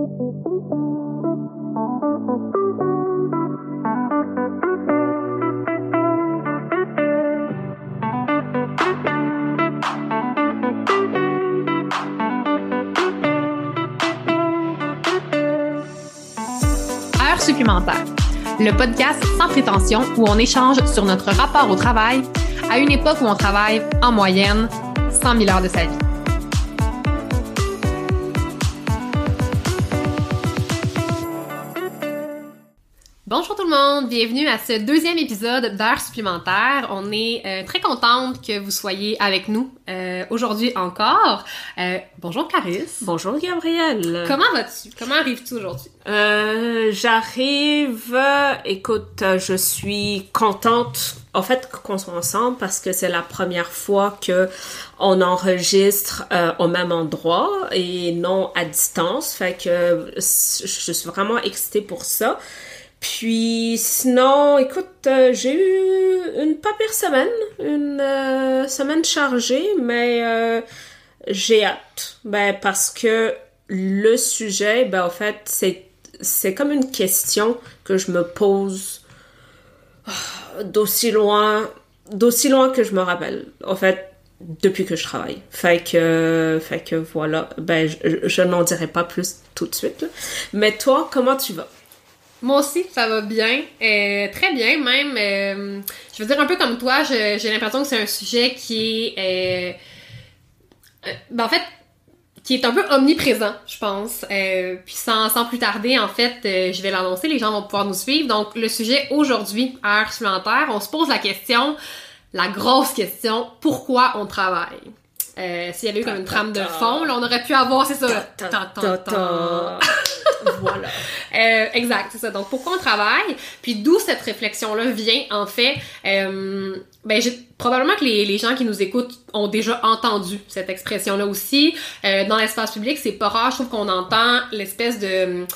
Heure supplémentaire, le podcast sans prétention où on échange sur notre rapport au travail à une époque où on travaille en moyenne 100 000 heures de sa vie. Le monde, bienvenue à ce deuxième épisode d'heures supplémentaires. On est euh, très contente que vous soyez avec nous euh, aujourd'hui encore. Euh, bonjour Clarisse. Bonjour Gabrielle. Comment vas-tu? Comment arrives-tu aujourd'hui? J'arrive, écoute, je suis contente en fait qu'on soit ensemble parce que c'est la première fois que on enregistre euh, au même endroit et non à distance. Fait que je suis vraiment excitée pour ça. Puis sinon, écoute, euh, j'ai eu une pas pire semaine, une euh, semaine chargée, mais euh, j'ai hâte. Ben parce que le sujet, ben en fait, c'est comme une question que je me pose ah, d'aussi loin d'aussi loin que je me rappelle. En fait, depuis que je travaille. Fait que voilà, ben je, n'en dirai pas plus tout de suite. Mais toi, comment tu vas? Moi aussi, ça va bien. Euh, très bien, même. euh, je veux dire, un peu comme toi, j'ai l'impression que c'est un sujet qui est... euh, euh, ben, en fait, qui est un peu omniprésent, je pense. Euh, puis sans, sans plus tarder, en fait, euh, je vais l'annoncer, les gens vont pouvoir nous suivre. Donc, le sujet aujourd'hui, à heure supplémentaire, on se pose la question, la grosse question, pourquoi on travaille? Euh, S'il y avait eu comme une trame de fond, là, on aurait pu avoir, c'est ça, ta- ta- ta. voilà. Euh, exact, c'est ça. Donc, pourquoi on travaille? Puis d'où cette réflexion-là vient, en fait? Euh, ben, j'ai probablement que les, gens qui nous écoutent ont déjà entendu cette expression-là aussi. Euh, dans l'espace public, c'est pas rare, je trouve qu'on entend l'espèce de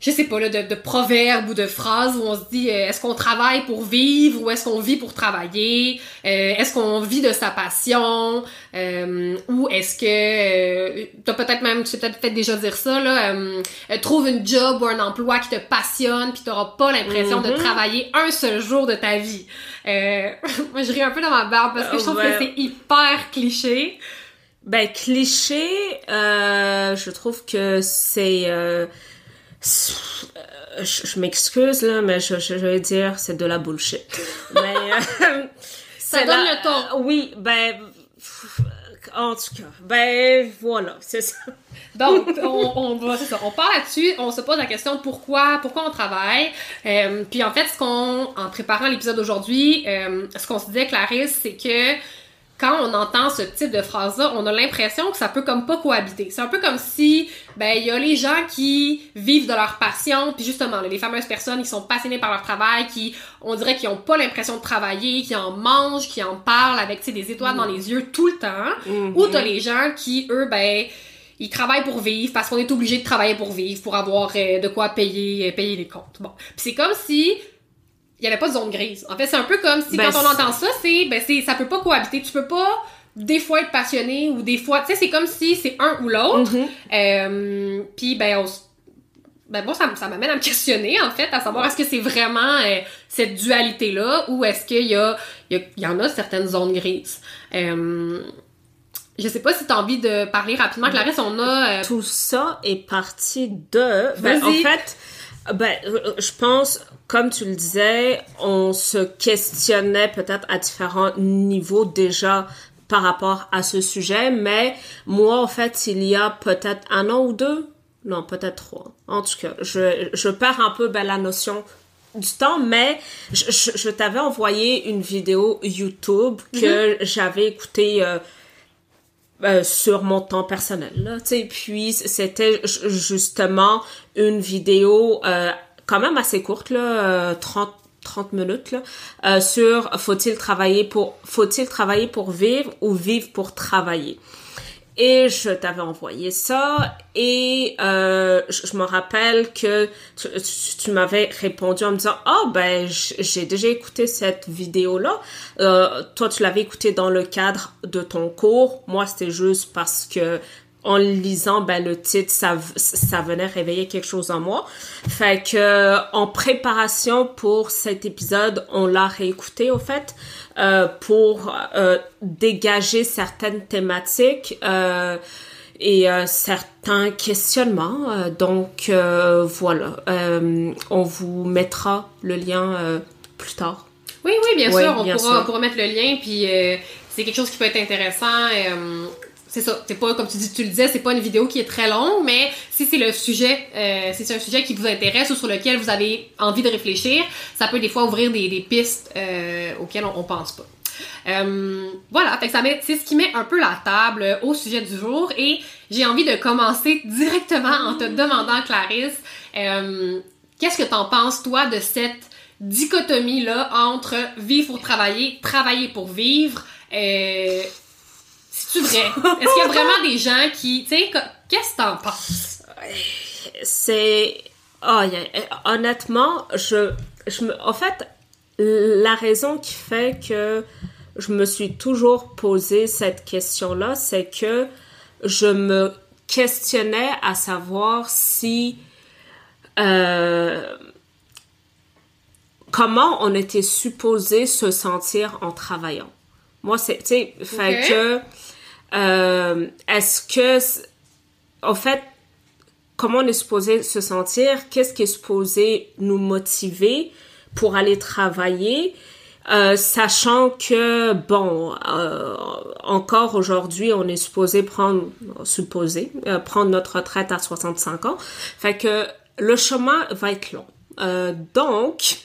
je sais pas, là, de, de proverbes ou de phrases où on se dit euh, est-ce qu'on travaille pour vivre ou est-ce qu'on vit pour travailler? Euh, est-ce qu'on vit de sa passion? Euh, ou est-ce que euh, t'as peut-être même, tu sais peut-être fait déjà dire ça, là, euh, euh, trouve une job ou un emploi qui te passionne puis t'auras pas l'impression de Mhm. travailler un seul jour de ta vie. Euh, moi, je ris un peu dans ma barbe parce que je trouve Ouais. que c'est hyper cliché. Ben, cliché, euh, je trouve que c'est... euh, je je m'excuse, là, mais je, je, je vais dire c'est de la bullshit. mais... euh, Ça donne la- le ton. Oui, ben... En tout cas, ben voilà, c'est ça. Donc, on, on va, c'est ça, on part là-dessus, on se pose la question pourquoi, pourquoi on travaille? Euh, puis en fait, ce qu'on, en préparant l'épisode d'aujourd'hui, euh, ce qu'on se disait, Clarisse, c'est que quand on entend ce type de phrase-là, on a l'impression que ça peut comme pas cohabiter. C'est un peu comme si, ben, il y a les gens qui vivent de leur passion, puis justement, là, les fameuses personnes qui sont passionnées par leur travail, qui, on dirait qu'ils ont pas l'impression de travailler, qui en mangent, qui en parlent avec, tu sais, des étoiles dans les yeux tout le temps. Ou t'as les gens qui, eux, ben, ils travaillent pour vivre parce qu'on est obligé de travailler pour vivre, pour avoir euh, de quoi payer, euh, payer les comptes. Bon. Puis c'est comme si il y avait pas de zone grise. En fait, c'est un peu comme si Ben, quand on entend ça, c'est ben c'est ça peut pas cohabiter. Tu peux pas des fois être passionné ou des fois, tu sais, c'est comme si c'est un ou l'autre. Euh, puis ben on ben moi ça, ça m'amène à me questionner en fait à savoir est-ce que c'est vraiment euh, cette dualité là ou est-ce qu'il y a il y, a- y en a certaines zones grises. Euh, je sais pas si t'as envie de parler rapidement Clarisse, on a euh, Tout ça est parti de... Ben, en fait, ben, je pense, comme tu le disais, on se questionnait peut-être à différents niveaux déjà par rapport à ce sujet, mais moi, en fait, il y a peut-être un an ou deux, non, peut-être trois. En tout cas, je, je perds un peu ben, la notion du temps, mais je, je, je t'avais envoyé une vidéo YouTube que j'avais écoutée euh, euh, sur mon temps personnel. Là, tu sais, puis c'était ju- justement une vidéo euh, quand même assez courte, là, euh, 30 30 minutes là, euh, sur faut-il travailler pour faut-il travailler pour vivre ou vivre pour travailler. Et je t'avais envoyé ça et euh, je, me rappelle que tu, tu- tu m'avais répondu en me disant ah ben j- j'ai déjà écouté cette vidéo là. toi tu l'avais écouté dans le cadre de ton cours. Moi c'était juste parce que en lisant ben, le titre, ça, ça venait réveiller quelque chose en moi. Fait que en préparation pour cet épisode, on l'a réécouté au fait euh, pour euh, dégager certaines thématiques. Euh, et certains questionnements. Donc voilà, on vous mettra le lien plus tard. Oui, oui, bien sûr, on, pourra, pourra, mettre le lien, puis c'est quelque chose qui peut être intéressant c'est ça. C'est pas, comme tu, dis, tu le disais, c'est pas une vidéo qui est très longue, mais si c'est le sujet, euh, si c'est un sujet qui vous intéresse ou sur lequel vous avez envie de réfléchir, ça peut des fois ouvrir des, pistes euh, auxquelles on, pense pas. Euh, voilà, ça met, c'est ce qui met un peu la table au sujet du jour et j'ai envie de commencer directement en te demandant, Clarisse, qu'est-ce que t'en penses, toi, de cette dichotomie-là entre vivre pour travailler, travailler pour vivre? C'est vrai? Est-ce qu'il y a vraiment des gens qui, tu sais, qu'est-ce que t'en penses? C'est, oh, honnêtement, je, je me, en fait, la raison qui fait que je me suis toujours posé cette question-là, c'est que je me questionnais à savoir si euh, comment on était supposé se sentir en travaillant. Moi, c'est, tu sais, fait que euh, est-ce que, en fait, comment on est supposé se sentir? Qu'est-ce qui est supposé nous motiver pour aller travailler? Euh, sachant que, bon, euh, encore aujourd'hui, on est supposé prendre, supposé, prendre notre retraite à 65 ans. Fait que le chemin va être long. donc,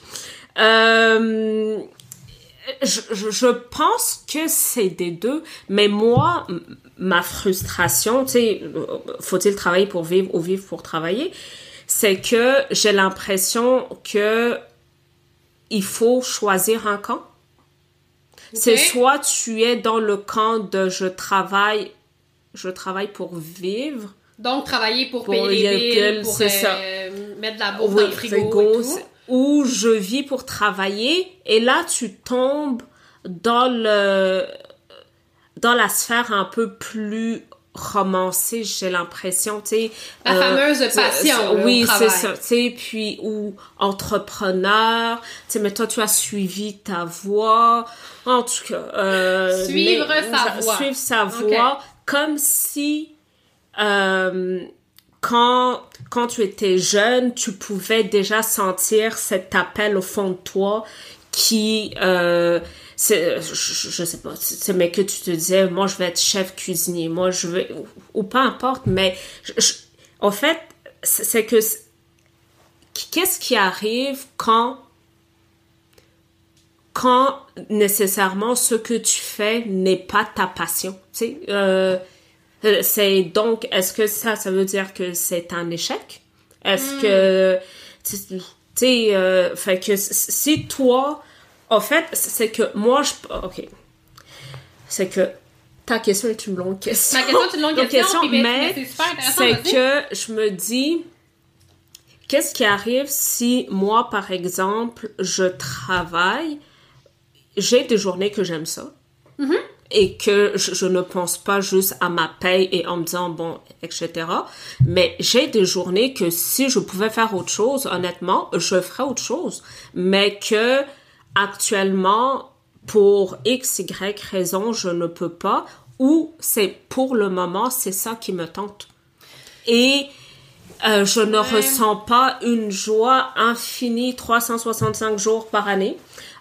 je, je, pense que c'est des deux, mais moi, ma frustration, tu sais, faut-il travailler pour vivre ou vivre pour travailler, c'est que j'ai l'impression que il faut choisir un camp. C'est soit tu es dans le camp de je travaille, je travaille pour vivre. Donc travailler pour, payer les billes, pour euh, mettre de la bouffe dans le frigo et tout où je vis pour travailler et là tu tombes dans le dans la sphère un peu plus romancée, j'ai l'impression, tu sais. La euh, fameuse passion. oui, c'est ça, tu sais, puis ou entrepreneur, tu sais, mais toi tu as suivi ta voie, en tout cas. Euh, suivre sa voie. Suivre sa voie, comme si euh, quand, quand tu étais jeune, tu pouvais déjà sentir cet appel au fond de toi qui, euh, je, je, sais pas, c'est mais que tu te disais, moi je vais être chef cuisinier, moi je veux, ou, peu importe, mais en fait, c'est que qu'est-ce qui arrive quand quand nécessairement ce que tu fais n'est pas ta passion, tu sais, euh, c'est donc, est-ce que ça, ça veut dire que c'est un échec? Est-ce que, hmm. tu sais, euh, fait que si toi, en fait, c'est que moi, je, ok, c'est que ta question est une longue question. Ma question est une longue question, mais, c'est que je me dis, qu'est-ce qui arrive si moi, par exemple, je travaille, j'ai des journées que j'aime ça. Mm-hmm et que je, ne pense pas juste à ma paye et en me disant bon, etc. Mais j'ai des journées que si je pouvais faire autre chose, honnêtement, je ferais autre chose. Mais que actuellement, pour X, Y raison, je ne peux pas ou c'est pour le moment, c'est ça qui me tente. Et euh, je ne ressens pas une joie infinie 365 jours par année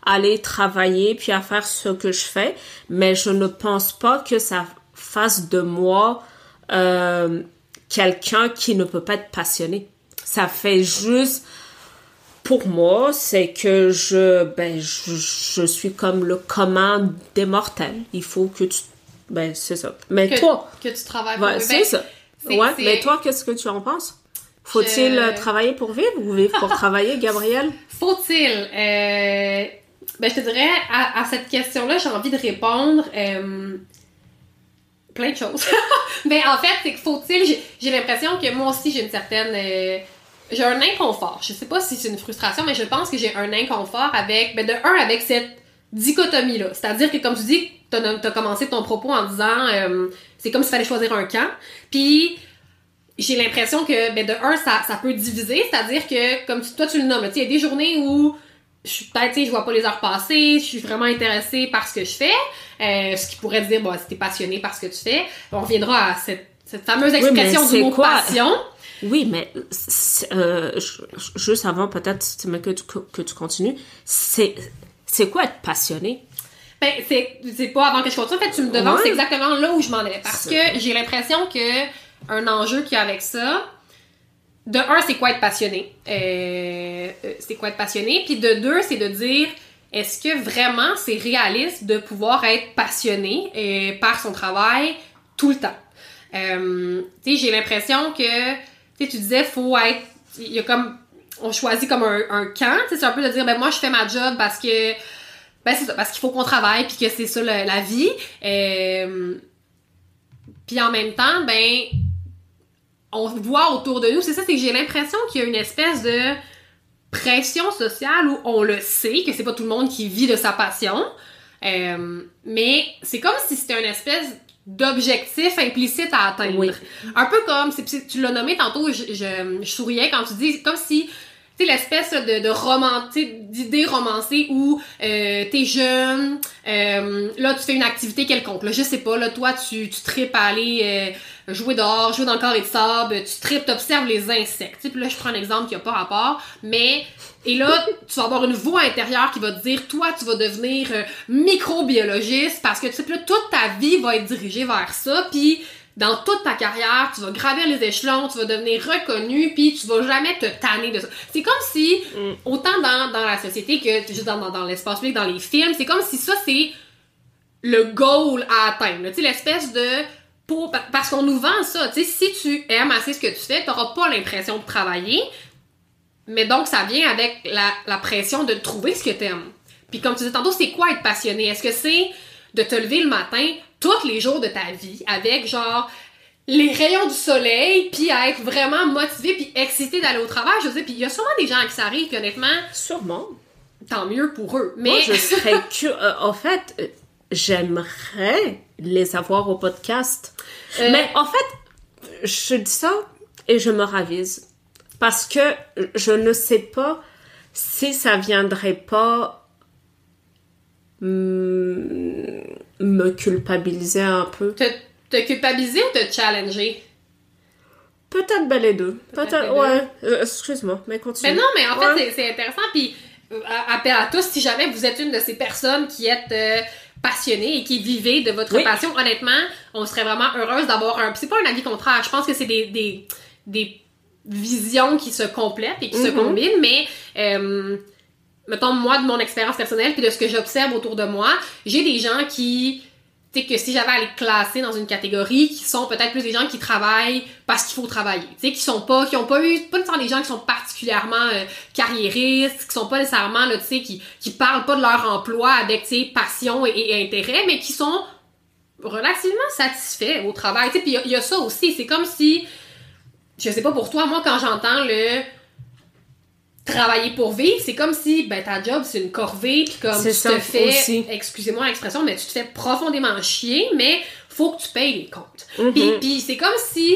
aller travailler puis à faire ce que je fais, mais je ne pense pas que ça fasse de moi euh, quelqu'un qui ne peut pas être passionné. Ça fait juste pour moi, c'est que je, ben, je, je, suis comme le commun des mortels. Il faut que tu, ben, c'est ça. Mais toi. Que tu travailles pour C'est ben, ça. Ouais, mais toi, qu'est-ce que tu en penses? Faut-il travailler pour vivre ou vivre pour travailler, Gabriel? Faut-il? Euh, ben, je te dirais, à, cette question-là, j'ai envie de répondre euh, plein de choses. Mais en fait, c'est que faut-il, j'ai l'impression que moi aussi, j'ai une certaine... Euh, j'ai un inconfort. Je sais pas si c'est une frustration, mais je pense que j'ai un inconfort avec, ben de un, avec cette dichotomie-là. C'est-à-dire que, comme tu dis, t'as as commencé ton propos en disant euh, c'est comme s'il fallait choisir un camp. Puis j'ai l'impression que ben de un ça, ça peut diviser, c'est-à-dire que comme toi tu le nommes, il y a des journées où je suis peut-être je vois pas les heures passer, je suis vraiment intéressée par ce que je fais, euh, ce qui pourrait dire bon si t'es passionné par ce que tu fais, on reviendra à cette, cette fameuse expression du mot passion. Oui, mais euh, juste avant peut-être que tu, que tu continues, c'est quoi être passionné? Ben, c'est, pas avant que je continue. En fait, tu me demandes, c'est exactement là où je m'en allais. Parce que j'ai l'impression que un enjeu qu'il y a avec ça, de un, c'est quoi être passionné? Euh, euh, c'est quoi être passionné? Puis de deux, c'est de dire, est-ce que vraiment c'est réaliste de pouvoir être passionné euh, par son travail tout le temps? sais, j'ai l'impression que, tu disais, faut être, il y a comme, on choisit comme un, un camp, c'est un peu de dire, ben moi, je fais ma job parce que, ben c'est ça, parce qu'il faut qu'on travaille, puis que c'est ça la, vie. puis en même temps, ben, on voit autour de nous, c'est ça, c'est que j'ai l'impression qu'il y a une espèce de pression sociale où on le sait, que c'est pas tout le monde qui vit de sa passion, euh, mais c'est comme si c'était une espèce d'objectif implicite à atteindre. Un peu comme, tu l'as nommé tantôt, je, je, souriais quand tu dis, comme si tu sais, l'espèce de, de roman, d'idée romancée où euh, t'es jeune, euh, là, tu fais une activité quelconque. Là, je sais pas, là, toi, tu, tu tripes à aller euh, jouer dehors, jouer dans le carré de sable, tu tripes, t'observes les insectes. Puis là, je prends un exemple qui a pas rapport, mais... Et là, tu vas avoir une voix intérieure qui va te dire, toi, tu vas devenir euh, microbiologiste parce que, tu sais, là, toute ta vie va être dirigée vers ça, puis dans toute ta carrière, tu vas gravir les échelons, tu vas devenir reconnu, puis tu vas jamais te tanner de ça. C'est comme si, mm. autant dans, dans la société que juste dans, dans, l'espace public, dans les films, c'est comme si ça, c'est le goal à atteindre. Tu sais, l'espèce de... Pour, parce qu'on nous vend ça. Tu sais, si tu aimes assez ce que tu fais, t'auras pas l'impression de travailler, mais donc ça vient avec la, la pression de trouver ce que t'aimes. Puis comme tu disais tantôt, c'est quoi être passionné? Est-ce que c'est de te lever le matin tous les jours de ta vie avec genre les rayons du soleil, puis à être vraiment motivé puis excité d'aller au travail. Je sais, puis il y a sûrement des gens qui ça arrive, honnêtement... Sûrement. Tant mieux pour eux. Mais... Moi, je serais que... Euh, en fait, euh, j'aimerais les avoir au podcast. Euh, Mais en fait, je dis ça et je me ravise. Parce que je ne sais pas si ça viendrait pas me culpabiliser un peu. Te, te culpabiliser ou te challenger? Peut-être ben les deux. Peut-être, ouais. Euh, excuse-moi, mais continue. Mais non, mais en fait, c'est intéressant. Puis, euh, appel à tous, si jamais vous êtes une de ces personnes qui êtes euh, passionnée et qui vivez de votre passion, honnêtement, on serait vraiment heureuse d'avoir un. C'est pas un avis contraire. Je pense que c'est des, des, des, visions qui se complètent et qui se mm-hmm. combinent, mais mettons, moi, de mon expérience personnelle, puis de ce que j'observe autour de moi, j'ai des gens qui, tu sais, que si j'avais à les classer dans une catégorie, qui sont peut-être plus des gens qui travaillent parce qu'il faut travailler, tu sais, qui sont pas, qui ont pas eu, pas nécessairement des gens qui sont particulièrement euh, carriéristes, qui sont pas nécessairement, là, tu sais, qui, qui parlent pas de leur emploi avec, tu sais, passion et, intérêt, mais qui sont relativement satisfaits au travail, tu sais, puis il y, a ça aussi, c'est comme si, je sais pas pour toi, moi, quand j'entends le travailler pour vivre, c'est comme si ben ta job c'est une corvée puis comme tu te fais excusez-moi l'expression mais tu te fais profondément chier mais faut que tu payes les comptes. Mm Puis, c'est comme si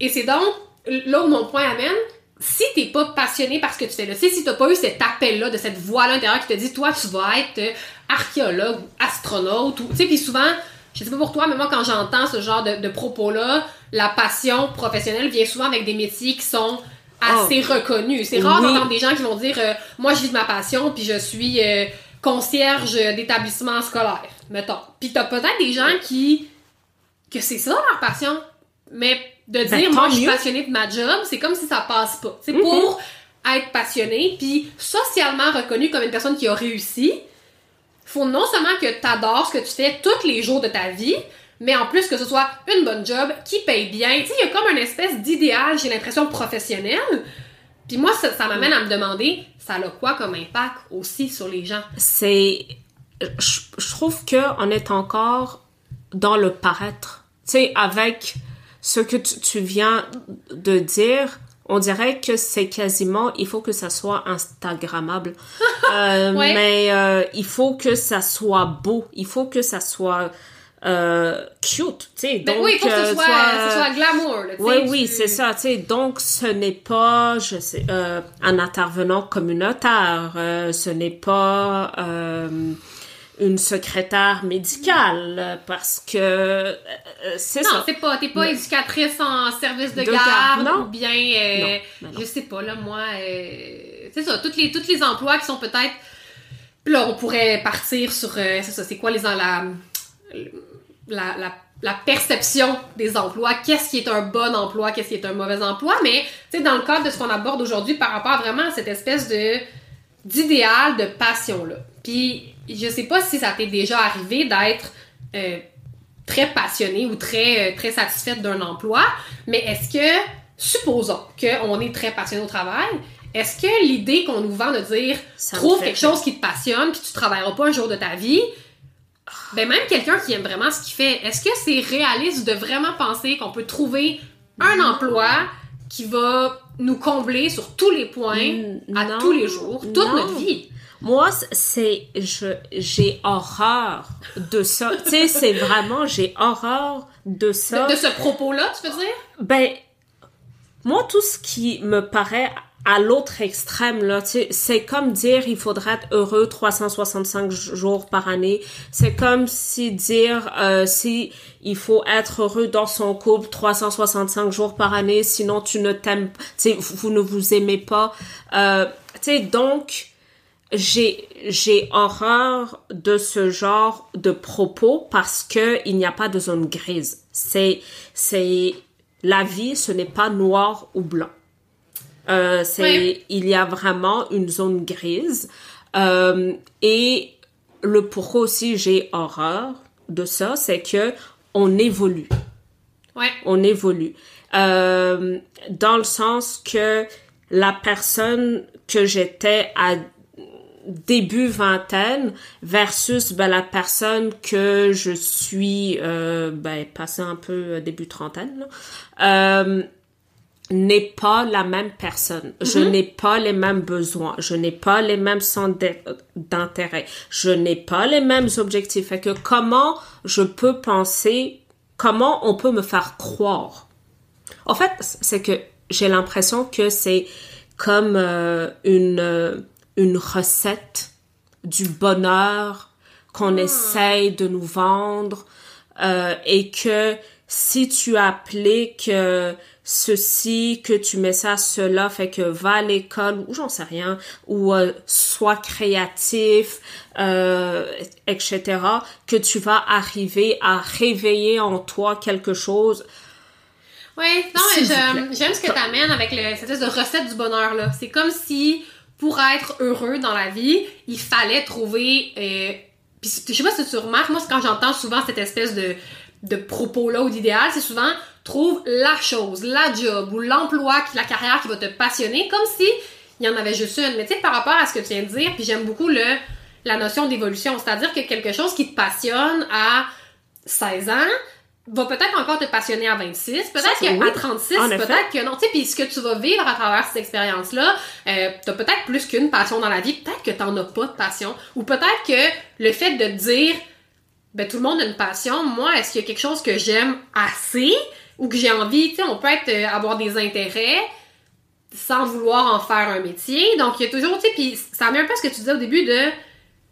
et c'est donc là où mon point amène si t'es pas passionné par ce que tu fais là, si t'as pas eu cet appel-là, de cette voix-là intérieure qui te dit, toi, tu vas être archéologue ou astronaute, ou, tu sais, puis souvent, je sais pas pour toi, mais moi, quand j'entends ce genre de, de propos-là, la passion professionnelle vient souvent avec des métiers qui sont assez oh. reconnu. C'est rare d'entendre des gens qui vont dire euh, Moi, je vis de ma passion, puis je suis euh, concierge d'établissement scolaire, mettons. Puis t'as peut-être des gens qui. que c'est ça leur passion. Mais de ben, dire Moi, je suis passionné de ma job, c'est comme si ça passe pas. C'est mm-hmm. pour être passionné, puis socialement reconnu comme une personne qui a réussi. Faut non seulement que t'adores ce que tu fais tous les jours de ta vie, mais en plus que ce soit une bonne job, qui paye bien. Tu sais, il y a comme une espèce d'idéal, j'ai l'impression, professionnel. Puis moi, ça, m'amène à me demander, ça a quoi comme impact aussi sur les gens? C'est... Je, trouve qu'on est encore dans le paraître. Tu sais, avec ce que tu, viens de dire, on dirait que c'est quasiment, il faut que ça soit Instagrammable. Euh, mais euh, il faut que ça soit beau. Il faut que ça soit euh, cute, tu sais. Ben oui, il faut que ce soit, glamour. oui, oui, c'est ça, tu sais. Donc, ce n'est pas, je sais, un intervenant communautaire. ce n'est pas une secrétaire médicale parce que euh, c'est ça. Non, c'est pas t'es pas éducatrice en service de, garde, non. ou bien euh, ben je sais pas là moi euh, c'est ça toutes les tous les emplois qui sont peut-être là on pourrait partir sur c'est ça c'est quoi les la la, la la perception des emplois, qu'est-ce qui est un bon emploi, qu'est-ce qui est un mauvais emploi, mais tu sais dans le cadre de ce qu'on aborde aujourd'hui par rapport vraiment à cette espèce de d'idéal de passion là. Puis je sais pas si ça t'est déjà arrivé d'être euh, très passionné ou très, euh, très satisfaite d'un emploi, mais est-ce que, supposons qu'on est très passionné au travail, est-ce que l'idée qu'on nous vend de dire trouve quelque chose qui te passionne puis tu travailleras pas un jour de ta vie, ben même quelqu'un qui aime vraiment ce qu'il fait, est-ce que c'est réaliste de vraiment penser qu'on peut trouver un emploi qui va nous combler sur tous les points à tous les jours, toute notre vie? Moi, c'est je j'ai horreur de ça. tu sais, c'est vraiment j'ai horreur de ça. De, ce propos-là, tu veux dire? Ben moi tout ce qui me paraît à l'autre extrême là, c'est comme dire il faudrait être heureux 365 jours par année. C'est comme si dire euh, si il faut être heureux dans son couple 365 jours par année, sinon tu ne t'aimes, vous ne vous aimez pas. Euh, donc j'ai j'ai horreur de ce genre de propos parce que il n'y a pas de zone grise. C'est c'est la vie, ce n'est pas noir ou blanc. Euh, c'est il y a vraiment une zone grise euh, et le pourquoi aussi j'ai horreur de ça, c'est que on évolue. Ouais. On évolue euh, dans le sens que la personne que j'étais à début vingtaine versus ben, la personne que je suis euh, ben, passée un peu début trentaine euh, n'est pas la même personne. Je mm-hmm. n'ai pas les mêmes besoins. Je n'ai pas les mêmes centres d'intérêt. Je n'ai pas les mêmes objectifs. Fait que comment je peux penser, comment on peut me faire croire? En fait, c'est que j'ai l'impression que c'est comme euh, une une recette du bonheur qu'on ah. essaye de nous vendre euh, et que si tu appliques euh, ceci, que tu mets ça, cela, fait que va à l'école ou j'en sais rien, ou euh, sois créatif, euh, etc., que tu vas arriver à réveiller en toi quelque chose. Oui, non, mais j'aime ce que tu amènes avec le, cette espèce de recette du bonheur, là. C'est comme si pour être heureux dans la vie, il fallait trouver. Euh, puis je sais pas si tu remarques, moi quand j'entends souvent cette espèce de, de propos-là ou d'idéal, c'est souvent trouve la chose, la job ou l'emploi, la carrière qui va te passionner, comme si il y en avait juste une. Mais tu sais, par rapport à ce que tu viens de dire, puis j'aime beaucoup le la notion d'évolution, c'est-à-dire que quelque chose qui te passionne à 16 ans, va peut-être encore te passionner à 26, peut-être qu'à 36, peut-être que non, tu sais, puis ce que tu vas vivre à travers cette expérience-là, euh, t'as peut-être plus qu'une passion dans la vie, peut-être que t'en as pas de passion, ou peut-être que le fait de dire, ben tout le monde a une passion, moi, est-ce qu'il y a quelque chose que j'aime assez, ou que j'ai envie, tu sais, on peut être, euh, avoir des intérêts, sans vouloir en faire un métier, donc il y a toujours, tu sais, puis ça revient un peu à ce que tu disais au début de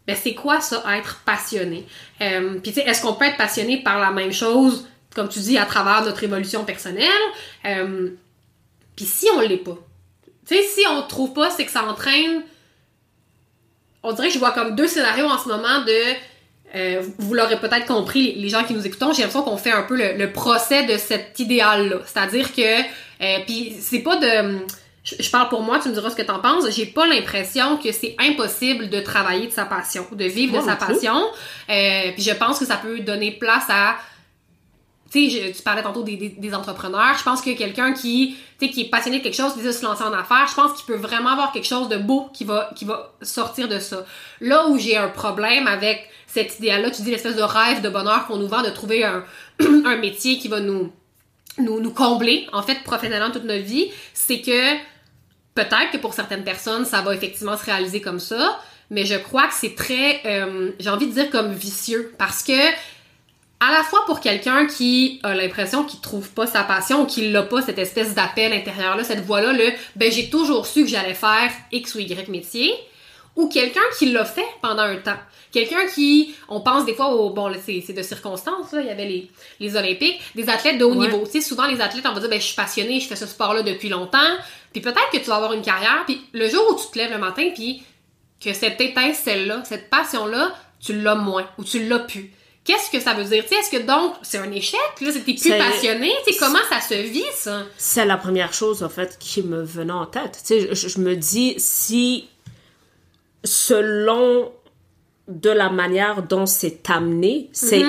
ben c'est quoi ça, être passionné? Euh, Puis tu sais, est-ce qu'on peut être passionné par la même chose, comme tu dis, à travers notre évolution personnelle? Euh, Puis si on l'est pas, tu sais, si on trouve pas, c'est que ça entraîne... On dirait que je vois comme deux scénarios en ce moment de... Euh, vous l'aurez peut-être compris, les gens qui nous écoutent, j'ai l'impression qu'on fait un peu le, le procès de cet idéal-là. C'est-à-dire que... Euh, Puis c'est pas de je, parle pour moi, tu me diras ce que t'en penses. J'ai pas l'impression que c'est impossible de travailler de sa passion, de vivre de sa passion. Euh, puis je pense que ça peut donner place à tu sais, tu parlais tantôt des, des, entrepreneurs. Je pense que quelqu'un qui, qui est passionné de quelque chose, qui veut se lancer en affaires, je pense qu'il peut vraiment avoir quelque chose de beau qui va, qui va sortir de ça. Là où j'ai un problème avec cet idéal-là, tu dis l'espèce de rêve de bonheur qu'on nous vend de trouver un, un métier qui va nous nous, nous combler, en fait, professionnellement toute notre vie, c'est que peut-être que pour certaines personnes, ça va effectivement se réaliser comme ça, mais je crois que c'est très, euh, j'ai envie de dire comme vicieux, parce que à la fois pour quelqu'un qui a l'impression qu'il trouve pas sa passion ou qu'il n'a pas cette espèce d'appel intérieur là, cette voix là, le ben j'ai toujours su que j'allais faire X ou Y métier, ou quelqu'un qui l'a fait pendant un temps. Quelqu'un qui, on pense des fois au, bon, c'est de circonstances, là, il y avait les, les Olympiques, des athlètes de haut niveau. Tu sais, souvent les athlètes, on va dire, ben, je suis passionné, je fais ce sport-là depuis longtemps, puis peut-être que tu vas avoir une carrière, puis le jour où tu te lèves le matin, puis que cette étincelle-là, cette passion-là, tu l'as moins, ou tu l'as plus. Qu'est-ce que ça veut dire? Est-ce que donc, c'est un échec? Là, c'était plus passionné? comment ça se vit, ça? C'est la première chose, en fait, qui me venait en tête. Je me dis, si selon de la manière dont c'est amené, c'est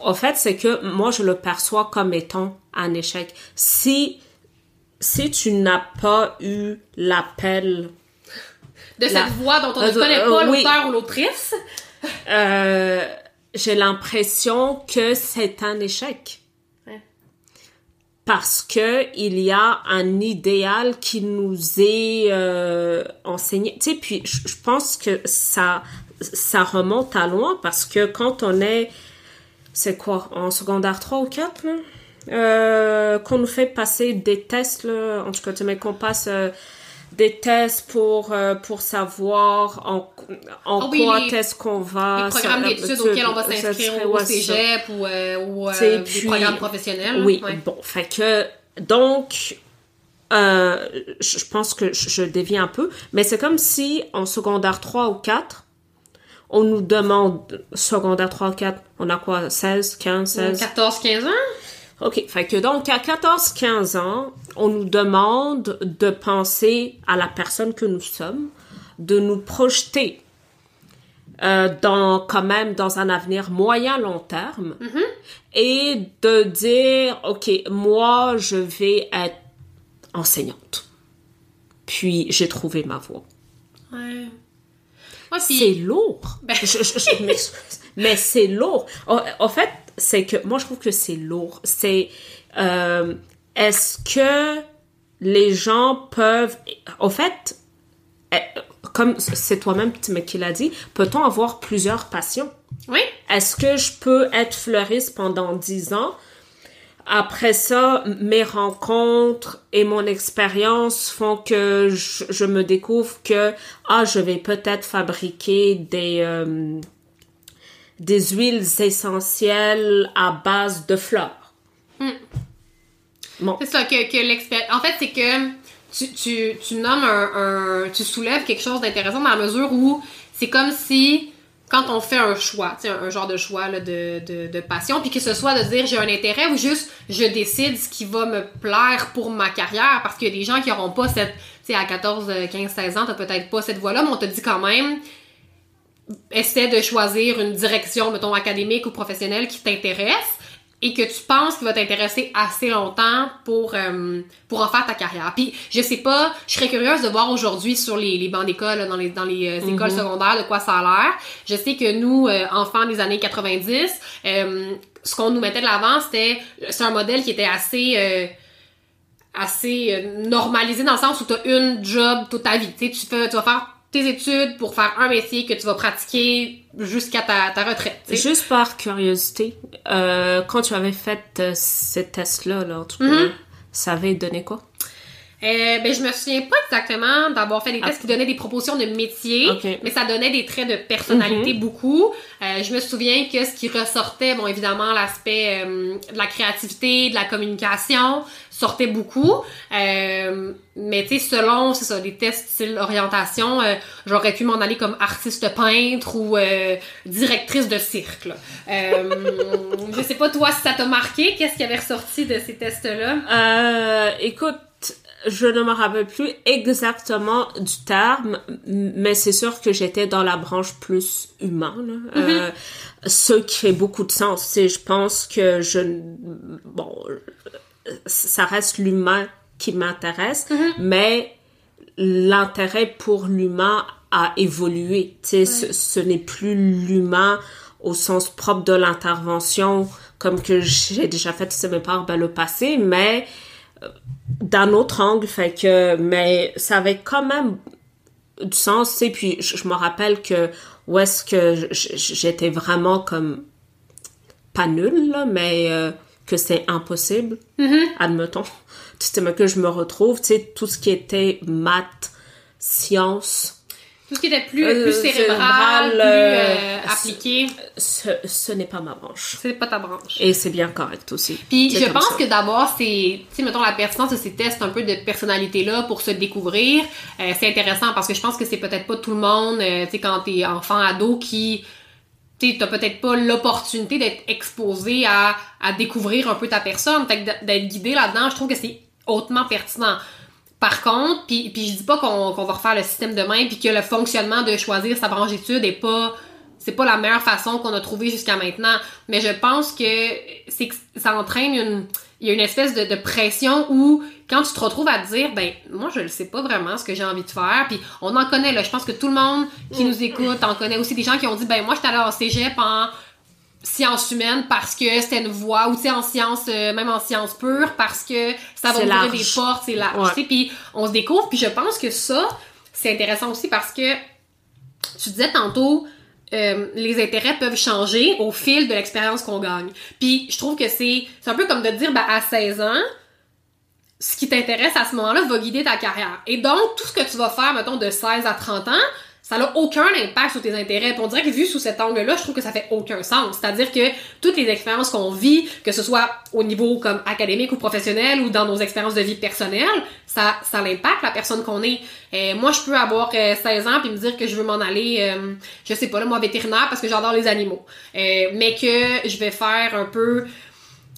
en fait c'est que moi je le perçois comme étant un échec. Si si tu n'as pas eu l'appel de cette voix dont on ne euh, connaît pas euh, l'auteur ou l'autrice, euh, j'ai l'impression que c'est un échec. Parce que il y a un idéal qui nous est enseigné. Tu sais, puis je pense que ça ça remonte à loin parce que quand on est, c'est quoi, en secondaire 3 ou 4, euh, qu'on nous fait passer des tests, là, en tout cas, mets qu'on passe euh, des tests pour, euh, pour savoir en, en ah quoi est-ce qu'on va... Les programmes d'études auxquels on va s'inscrire au cégep ou, ou des programmes professionnels. Oui, bon, fait que, donc... je pense que je dévie un peu, mais c'est comme si en secondaire 3 ou 4, on nous demande secondaire 3, 4, on a quoi, 16, 15, 16? 14, 15 ans? OK. Fait que donc, à 14, 15 ans, on nous demande de penser à la personne que nous sommes, de nous projeter euh, dans, quand même, dans un avenir moyen long terme mm-hmm. et de dire, OK, moi, je vais être enseignante. Puis, j'ai trouvé ma voie. Ouais. C'est lourd. Ben. mais c'est lourd. En, fait, c'est que moi, je trouve que c'est lourd. C'est euh, est-ce que les gens peuvent. En fait, eh, comme c'est toi-même qui l'a dit, peut-on avoir plusieurs passions? Oui. Est-ce que je peux être fleuriste pendant dix ans? Après ça, mes rencontres et mon expérience font que je, me découvre que ah, je vais peut-être fabriquer des euh, des huiles essentielles à base de fleurs. Hmm. Bon. C'est ça que, que l'expérience. En fait, c'est que tu, tu, tu nommes un, un, tu soulèves quelque chose d'intéressant dans la mesure où c'est comme si quand on fait un choix, un, un genre de choix de, passion, puis que ce soit de dire j'ai un intérêt ou juste je décide ce qui va me plaire pour ma carrière, parce qu'il y a des gens qui n'auront pas cette, tu sais, à 14, 15, 16 ans, t'as peut-être pas cette voie-là, mais on te dit quand même, essaie de choisir une direction, mettons, académique ou professionnelle qui t'intéresse, et que tu penses qu'il va t'intéresser assez longtemps pour euh, pour en faire ta carrière. Puis je sais pas, je serais curieuse de voir aujourd'hui sur les, les bancs d'école dans les dans les euh, écoles mhm. secondaires de quoi ça a l'air. Je sais que nous euh, enfants des années 90, ce qu'on nous mettait de l'avant, c'était c'est un modèle qui était assez assez normalisé dans le sens où tu as une job toute ta vie. Tu sais, tu fais tu vas faire tes études pour faire un métier que tu vas pratiquer jusqu'à ta, ta retraite. Juste par curiosité, euh, quand tu avais fait euh, ces tests-là, là, en tout cas, mm-hmm. ça avait donné quoi? Euh, ben, je me souviens pas exactement d'avoir fait des tests qui donnaient des propositions de métier, mais ça donnait des traits de personnalité mm-hmm. beaucoup. Euh, je me souviens que ce qui ressortait, bon, évidemment, l'aspect euh, de la créativité, de la communication, sortait beaucoup. Euh, mais tu sais, selon, c'est ça, des tests style orientation, euh, j'aurais pu m'en aller comme artiste peintre ou euh, directrice de cirque. je sais pas, toi, si ça t'a marqué, qu'est-ce qui avait ressorti de ces tests-là? écoute, je ne me rappelle plus exactement du terme, mais c'est sûr que j'étais dans la branche plus humaine. Mm-hmm. ce qui fait beaucoup de sens. C'est, je pense que je, bon, ça reste l'humain qui m'intéresse, mm-hmm. mais l'intérêt pour l'humain a évolué. Tu sais, ce, n'est plus l'humain au sens propre de l'intervention comme que j'ai déjà fait ce par ben, le passé, mais euh, d'un autre angle, fait que, mais ça avait quand même du sens, tu puis je, me rappelle que où est-ce que j'étais vraiment comme pas nulle, là, mais euh, que c'est impossible, mm-hmm. admettons, que je me retrouve, tu sais, tout ce qui était maths, sciences, tout ce qui était plus, euh, plus cérébral, plus euh, appliqué. Ce, ce n'est pas ma branche. C'est pas ta branche. Et c'est bien correct aussi. Puis je pense que d'abord, c'est, tu sais, mettons, la pertinence de ces tests un peu de personnalité-là pour se découvrir, c'est intéressant parce que je pense que c'est peut-être pas tout le monde, tu sais, quand t'es enfant, ado, qui t'as peut-être pas l'opportunité d'être exposé à, à découvrir un peu ta personne. Fait que d'être guidé là-dedans, je trouve que c'est hautement pertinent. Par contre, puis, puis je dis pas qu'on va refaire le système demain puis que le fonctionnement de choisir sa branche d'études est pas c'est pas la meilleure façon qu'on a trouvé jusqu'à maintenant, mais je pense que c'est ça entraîne une il y a une espèce de, de, pression où quand tu te retrouves à te dire ben moi je ne sais pas vraiment ce que j'ai envie de faire puis on en connaît là. Je pense que tout le monde qui nous écoute en connaît aussi des gens qui ont dit ben moi j'étais allé en cégep en sciences humaines parce que c'était une voie ou tu sais en sciences euh, même en sciences pures parce que ça va ouvrir des portes c'est large tu sais puis on se découvre puis je pense que ça c'est intéressant aussi parce que tu disais tantôt euh, les intérêts peuvent changer au fil de l'expérience qu'on gagne. Puis je trouve que c'est c'est un peu comme de dire ben, à 16 ans ce qui t'intéresse à ce moment-là va guider ta carrière. Et donc tout ce que tu vas faire mettons de 16 à 30 ans, ça n'a aucun impact sur tes intérêts. on dirait que vu sous cet angle-là, je trouve que ça fait aucun sens. C'est-à-dire que toutes les expériences qu'on vit, que ce soit au niveau comme académique ou professionnel ou dans nos expériences de vie personnelle, ça, ça impacte la personne qu'on est. Euh, moi, je peux avoir 16 euh, ans puis me dire que je veux m'en aller, euh, je sais pas, là, moi, vétérinaire parce que j'adore les animaux. mais que je vais faire un peu...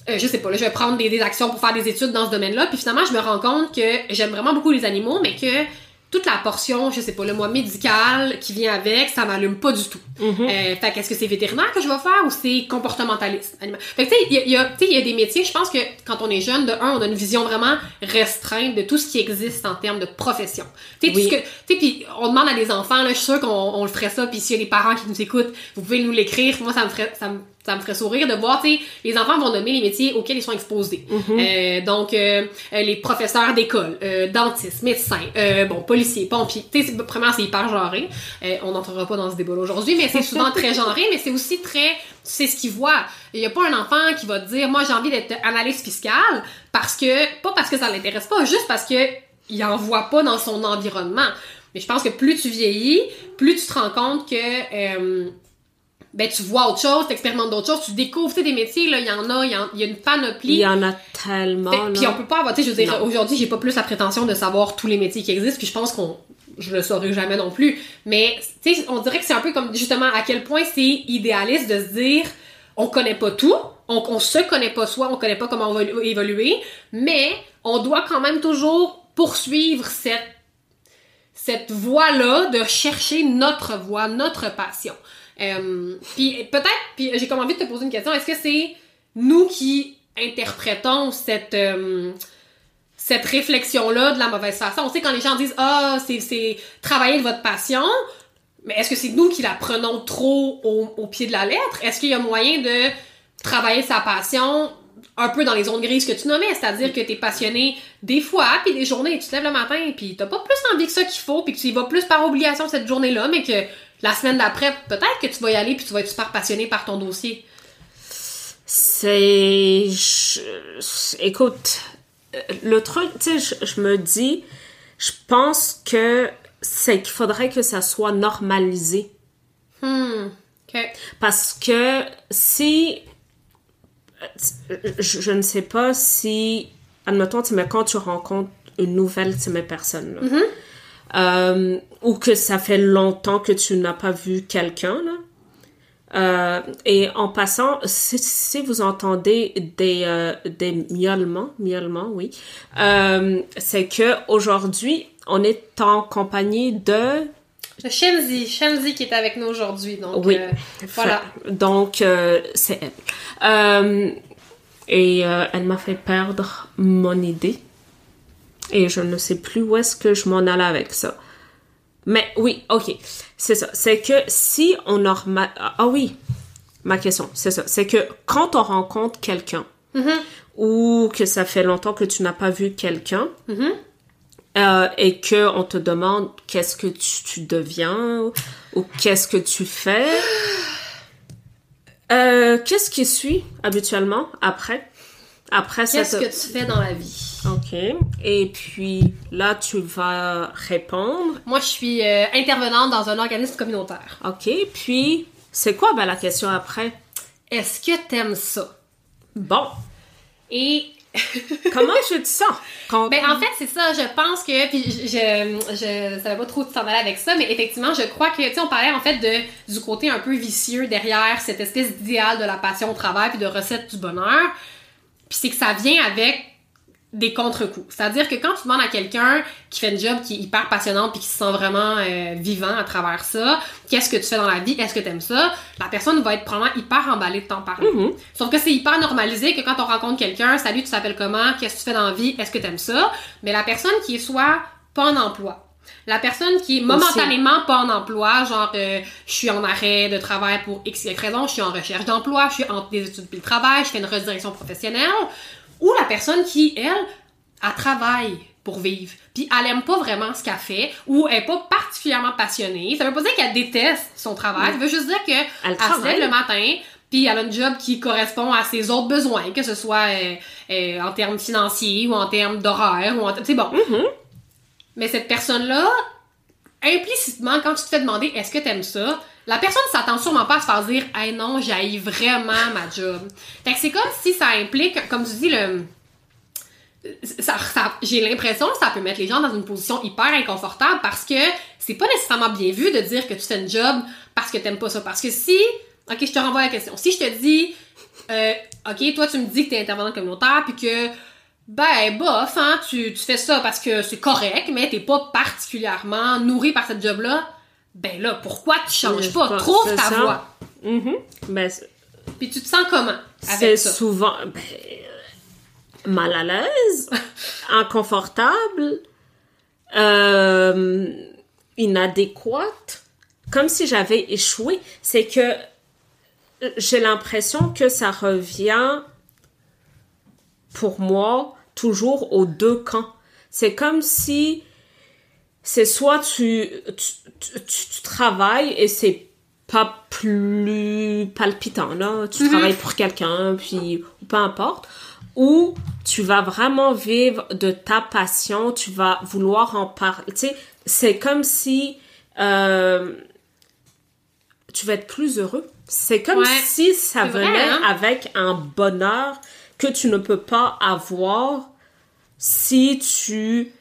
je sais pas, là, je vais prendre des, des actions pour faire des études dans ce domaine-là. Puis finalement, je me rends compte que j'aime vraiment beaucoup les animaux, mais que toute la portion, je sais pas, le mois médical qui vient avec, ça m'allume pas du tout. Mm-hmm. euh, fait qu'est-ce que c'est vétérinaire que je vais faire ou c'est comportementaliste? Fait que tu sais, il y a, y a des métiers, je pense que quand on est jeune, de un, on a une vision vraiment restreinte de tout ce qui existe en termes de profession. Tu sais, oui. puis on demande à des enfants, là, je suis sûre qu'on le ferait ça, puis s'il y a des parents qui nous écoutent, vous pouvez nous l'écrire. Moi, ça me ferait, ça me ça me ferait sourire de voir, tu sais, les enfants vont nommer les métiers auxquels ils sont exposés. Mhm. euh, donc, euh, euh, les professeurs d'école, euh, dentistes, médecins, euh, bon, policiers, pompiers. Tu sais, premièrement, c'est hyper genré. Euh, on n'entrera pas dans ce débat aujourd'hui, mais c'est souvent très genré, mais c'est aussi très... C'est ce qu'ils voient. Il y a pas un enfant qui va te dire, moi, j'ai envie d'être analyste fiscale parce que... Pas parce que ça l'intéresse pas, juste parce que il en voit pas dans son environnement. Mais je pense que plus tu vieillis, plus tu te rends compte que ben tu vois autre chose, tu expérimentes d'autres choses, tu découvres des métiers là, il y en a, il y, a une panoplie. Il y en a tellement. Puis on peut pas avoir, tu sais, je veux dire, aujourd'hui j'ai pas plus la prétention de savoir tous les métiers qui existent, puis je pense qu'on je le saurai jamais non plus. Mais tu sais, on dirait que c'est un peu comme justement à quel point c'est idéaliste de se dire on connaît pas tout, on, on se connaît pas soi, on connaît pas comment on va évoluer, mais on doit quand même toujours poursuivre cette cette voie-là de chercher notre voie, notre passion. Euh, puis peut-être, puis j'ai comme envie de te poser une question, est-ce que c'est nous qui interprétons cette euh, réflexion-là de la mauvaise façon? On sait quand les gens disent ah c'est c'est travailler de votre passion, mais est-ce que c'est nous qui la prenons trop au, au pied de la lettre? Est-ce qu'il y a moyen de travailler sa passion un peu dans les zones grises que tu nommais, c'est-à-dire que t'es passionné des fois, puis des journées, tu te lèves le matin, puis t'as pas plus envie que ça qu'il faut, puis que tu y vas plus par obligation cette journée-là, mais que la semaine d'après, peut-être que tu vas y aller puis tu vas être super passionné par ton dossier. C'est. Écoute, le truc, tu sais, je, me dis, je pense que c'est qu'il faudrait que ça soit normalisé. Hmm. OK. Parce que si. Je, ne sais pas si. Admettons, mais quand tu rencontres une nouvelle personne, là, mm-hmm. Euh, ou que ça fait longtemps que tu n'as pas vu quelqu'un. Euh, et en passant, si, vous entendez des, euh, des miaulements, miaulements, oui, c'est que aujourd'hui, on est en compagnie de Shenzi, Shenzi qui est avec nous aujourd'hui. Donc, oui. voilà. donc, c'est elle. et elle m'a fait perdre mon idée. Et je ne sais plus où est-ce que je m'en allais avec ça. Mais oui, ok, c'est ça. C'est que si on normal... Ah oui, ma question, c'est ça. C'est que quand on rencontre quelqu'un, Mhm. ou que ça fait longtemps que tu n'as pas vu quelqu'un, Mhm. euh, et que on te demande qu'est-ce que tu, tu deviens, ou, qu'est-ce que tu fais, euh, qu'est-ce qui suit habituellement après? Après Qu'est-ce que tu fais dans la vie? Et puis là, tu vas répondre. Moi, je suis euh, intervenante dans un organisme communautaire. Ok. Puis, c'est quoi ben, la question après? Est-ce que t'aimes ça? Bon. Et Comment te sens? Quand... Ben, en fait, c'est ça. Je pense que. Puis, je, je, je savais pas trop où t'en aller avec ça, mais effectivement, je crois que. Tu sais, on parlait en fait de, du côté un peu vicieux derrière cette espèce d'idéal de la passion au travail puis de recette du bonheur. Puis, c'est que ça vient avec des contre-coups. C'est-à-dire que quand tu demandes à quelqu'un qui fait une job qui est hyper passionnante puis qui se sent vraiment euh, vivant à travers ça, qu'est-ce que tu fais dans la vie, est-ce que t'aimes ça, la personne va être probablement hyper emballée de t'en parler. Mhm. Sauf que c'est hyper normalisé que quand on rencontre quelqu'un, salut, tu t'appelles comment, qu'est-ce que tu fais dans la vie, est-ce que t'aimes ça, mais la personne qui est soit pas en emploi, la personne qui est momentanément pas en emploi, genre euh, je suis en arrêt de travail pour X, Y raison, je suis en recherche d'emploi, je suis entre des études puis le travail, je fais une redirection professionnelle, ou la personne qui, elle, elle travaille pour vivre. Puis elle aime pas vraiment ce qu'elle fait, ou elle est pas particulièrement passionnée. Ça veut pas dire qu'elle déteste son travail, ça veut juste dire que Elle elle se travaille. lève le matin, puis elle a une job qui correspond à ses autres besoins, que ce soit euh, euh, en termes financiers ou en termes d'horaire, ou en... Tu sais, bon. Mhm. Mais cette personne-là, implicitement, quand tu te fais demander est-ce que t'aimes ça, la personne s'attend sûrement pas à se faire dire Hey non, j'haïs vraiment ma job. Fait que c'est comme si ça implique, comme tu dis, le. Ça, ça- j'ai l'impression que ça peut mettre les gens dans une position hyper inconfortable parce que c'est pas nécessairement bien vu de dire que tu fais une job parce que t'aimes pas ça. Parce que si, ok, je te renvoie la question. Si je te dis, euh, ok, toi tu me dis que t'es intervenant communautaire puis que ben, bof, hein, tu, tu fais ça parce que c'est correct, mais t'es pas particulièrement nourri par cette job-là. Ben là, pourquoi tu changes pas? pense Trouve ta voie. Mhm. Ben, Puis tu te sens comment c'est avec ça? souvent ben, mal à l'aise, inconfortable, euh, inadéquate, comme si j'avais échoué. C'est que j'ai l'impression que ça revient pour moi toujours aux deux camps. C'est comme si c'est soit tu, tu, tu, travailles et c'est pas plus palpitant, là. Tu travailles pour quelqu'un, puis ou peu importe. Ou tu vas vraiment vivre de ta passion, tu vas vouloir en parler. Tu sais, c'est comme si euh, tu vas être plus heureux. C'est comme Ouais, si ça vrai, venait hein? avec un bonheur que tu ne peux pas avoir si tu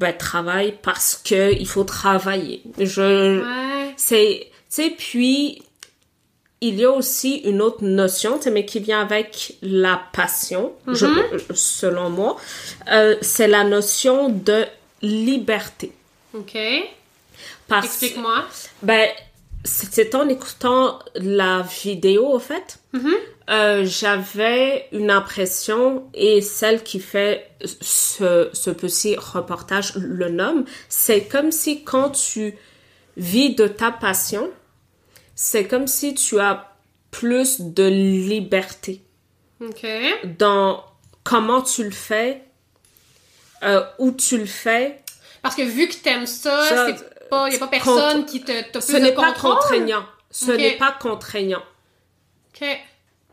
ben, travailles parce que il faut travailler. Je, Ouais. c'est, tu sais, puis il y a aussi une autre notion, mais qui vient avec la passion, je- Mm-hmm. selon moi, euh, c'est la notion de liberté. OK. Parce, Explique-moi. ben, c'était en écoutant la vidéo, au fait, Mhm. euh, j'avais une impression, et celle qui fait ce, ce petit reportage le nomme, c'est comme si quand tu vis de ta passion, c'est comme si tu as plus de liberté dans comment tu le fais, euh, où tu le fais. Parce que vu que t'aimes ça, Ça, a pas personne qui te, t'as Ce n'est pas contraignant. Ce n'est pas contraignant. OK.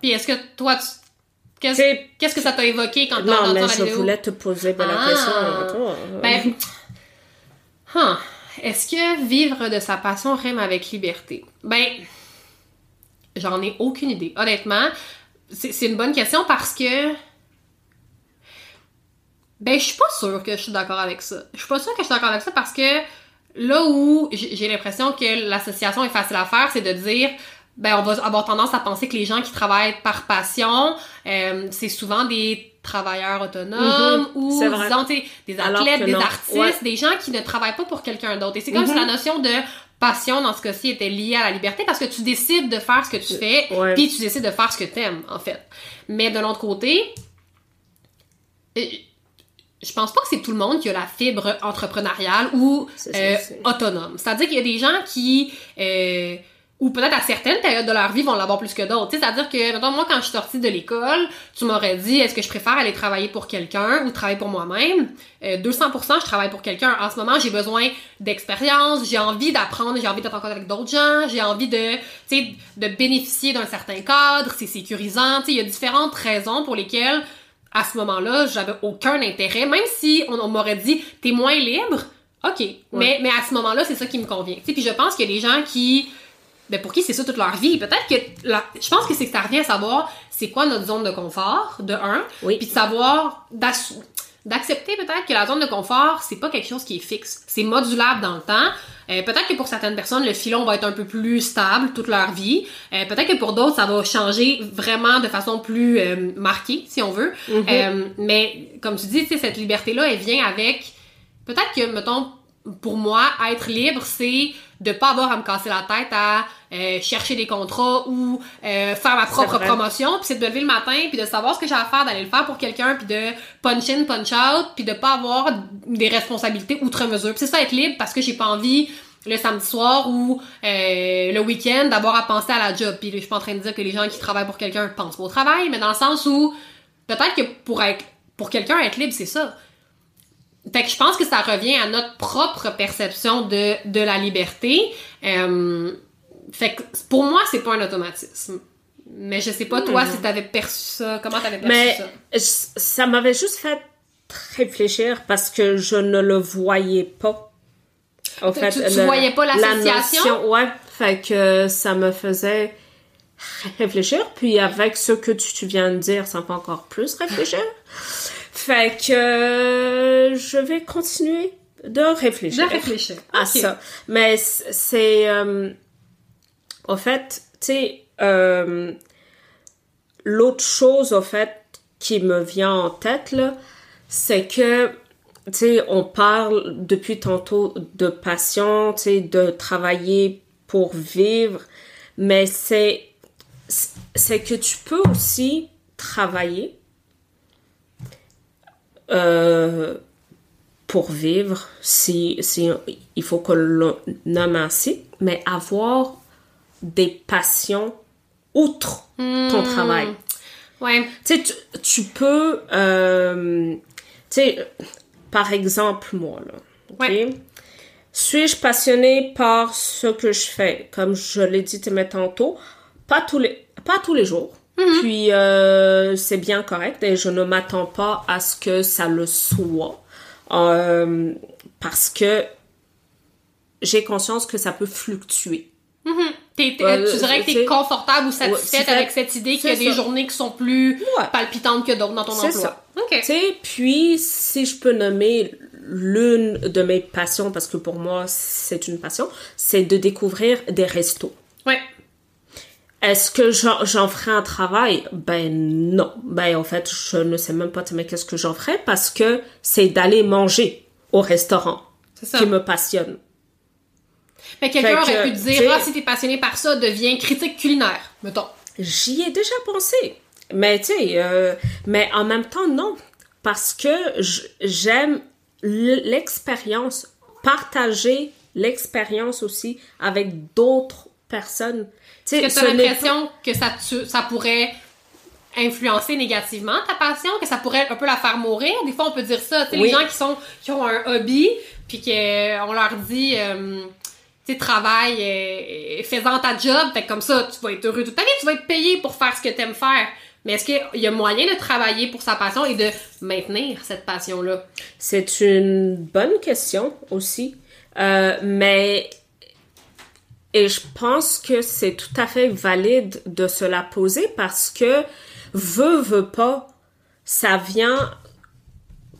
Puis est-ce que toi, tu... Qu'est-ce, qu'est-ce que ça t'a évoqué quand t'as Non, entendu mais la je vidéo? voulais te poser ben, la Ah. question. Ben, huh. Est-ce que vivre de sa passion rime avec liberté? Ben, j'en ai aucune idée. Honnêtement, c'est c'est une bonne question parce que. Ben, je suis pas sûre que je suis d'accord avec ça. Je suis pas sûre que je suis d'accord avec ça parce que là où j'ai l'impression que l'association est facile à faire, c'est de dire. Ben, on va avoir tendance à penser que les gens qui travaillent par passion, euh, c'est souvent des travailleurs autonomes Mhm, ou disons, des athlètes, des non. artistes, Ouais. des gens qui ne travaillent pas pour quelqu'un d'autre. Et c'est comme Mhm. si la notion de passion, dans ce cas-ci, était liée à la liberté parce que tu décides de faire ce que tu fais, Ouais. puis tu décides de faire ce que t'aimes, en fait. Mais de l'autre côté, euh, je pense pas que c'est tout le monde qui a la fibre entrepreneuriale ou ça, euh, autonome. C'est-à-dire qu'il y a des gens qui... euh, ou peut-être à certaines périodes de leur vie vont l'avoir plus que d'autres. C'est-à-dire que, mettons, moi, quand je suis sortie de l'école, tu m'aurais dit, est-ce que je préfère aller travailler pour quelqu'un ou travailler pour moi-même? Euh, 200%, je travaille pour quelqu'un. En ce moment, j'ai besoin d'expérience, j'ai envie d'apprendre, j'ai envie d'être en contact avec d'autres gens, j'ai envie de, tu sais, de bénéficier d'un certain cadre, c'est sécurisant. Tu sais, il y a différentes raisons pour lesquelles, à ce moment-là, j'avais aucun intérêt, même si on, on m'aurait dit, t'es moins libre, ok. Mais, mais à ce moment-là, c'est ça qui me convient. Puis je pense qu'il y a des gens qui ben pour qui c'est ça toute leur vie. Peut-être que la, je pense que c'est que ça revient à savoir c'est quoi notre zone de confort de un, Oui. puis de savoir d'accepter peut-être que la zone de confort c'est pas quelque chose qui est fixe, c'est modulable dans le temps. Euh, peut-être que pour certaines personnes le filon va être un peu plus stable toute leur vie. Euh, peut-être que pour d'autres ça va changer vraiment de façon plus euh, marquée si on veut. Euh, mais comme tu dis, cette liberté là elle vient avec peut-être que mettons pour moi, être libre, c'est de pas avoir à me casser la tête à euh, chercher des contrats ou euh, faire ma propre promotion, puis c'est de me lever le matin, puis de savoir ce que j'ai à faire, d'aller le faire pour quelqu'un, puis de punch in, punch out, puis de pas avoir des responsabilités outre mesure. Puis c'est ça être libre parce que j'ai pas envie le samedi soir ou euh, le week-end d'avoir à penser à la job. Puis je suis pas en train de dire que les gens qui travaillent pour quelqu'un pensent pas au travail, mais dans le sens où peut-être que pour être pour quelqu'un être libre, c'est ça. Fait que je pense que ça revient à notre propre perception de, de la liberté. Euh, fait que pour moi, c'est pas un automatisme. Mais je sais pas, toi, si t'avais perçu ça, comment t'avais perçu Mais ça? je- ça m'avait juste fait réfléchir parce que je ne le voyais pas. En fait, tu- tu voyais pas l'association? notion, ouais, fait que ça me faisait réfléchir. Puis avec ce que tu, tu viens de dire, ça me fait encore plus réfléchir. Fait que euh, je vais continuer de réfléchir De réfléchir. à ça. Mais c'est... euh, au fait, tu sais, euh, l'autre chose, au fait, qui me vient en tête, là, c'est que, tu sais, on parle depuis tantôt de passion, tu sais, de travailler pour vivre, mais c'est, c'est que tu peux aussi travailler pour vivre, si, si il faut que l'on nomme ainsi, mais avoir des passions outre ton travail. Ouais. Tu tu, peux, euh, tu sais, par exemple, moi, là? Ouais. Suis-je passionnée par ce que je fais? Comme je l'ai dit tantôt, pas tous les, pas tous les jours. Puis, euh, c'est bien correct et je ne m'attends pas à ce que ça le soit. Euh, parce que j'ai conscience que ça peut fluctuer. T'es- Ouais, tu dirais que c'est- t'es confortable ou satisfaite Ouais, avec cette idée qu'il y a des ça. journées qui sont plus Ouais. palpitantes que d'autres dans ton C'est emploi. ça. OK. Tu sais, puis si je peux nommer l'une de mes passions, parce que pour moi c'est une passion, c'est de découvrir des restos. Ouais. Est-ce que j'en ferai un travail? Ben non. Ben en fait, je ne sais même pas mais qu'est-ce que j'en ferai parce que c'est d'aller manger au restaurant ça. qui me passionne. Mais quelqu'un aurait pu te dire, ah, si t'es passionné par ça, deviens critique culinaire, mettons. J'y ai déjà pensé. Mais tu sais, euh, mais en même temps, non. Parce que j'aime l'expérience, partager l'expérience aussi avec d'autres personnes. Tu Est-ce que t'as n'est l'impression que ça, tu- ça pourrait influencer négativement ta passion, que ça pourrait un peu la faire mourir? Des fois, on peut dire ça. Tu Oui. les gens qui sont qui ont un hobby, puis qu'on leur dit, euh, tu sais, travaille, euh, fais-en ta job, fait que comme ça, tu vas être heureux toute ta vie, tu vas être payé pour faire ce que t'aimes faire. Mais est-ce qu'il y a moyen de travailler pour sa passion et de maintenir cette passion-là? C'est une bonne question aussi. Euh, mais et je pense que c'est tout à fait valide de se la poser parce que veut veut pas, ça vient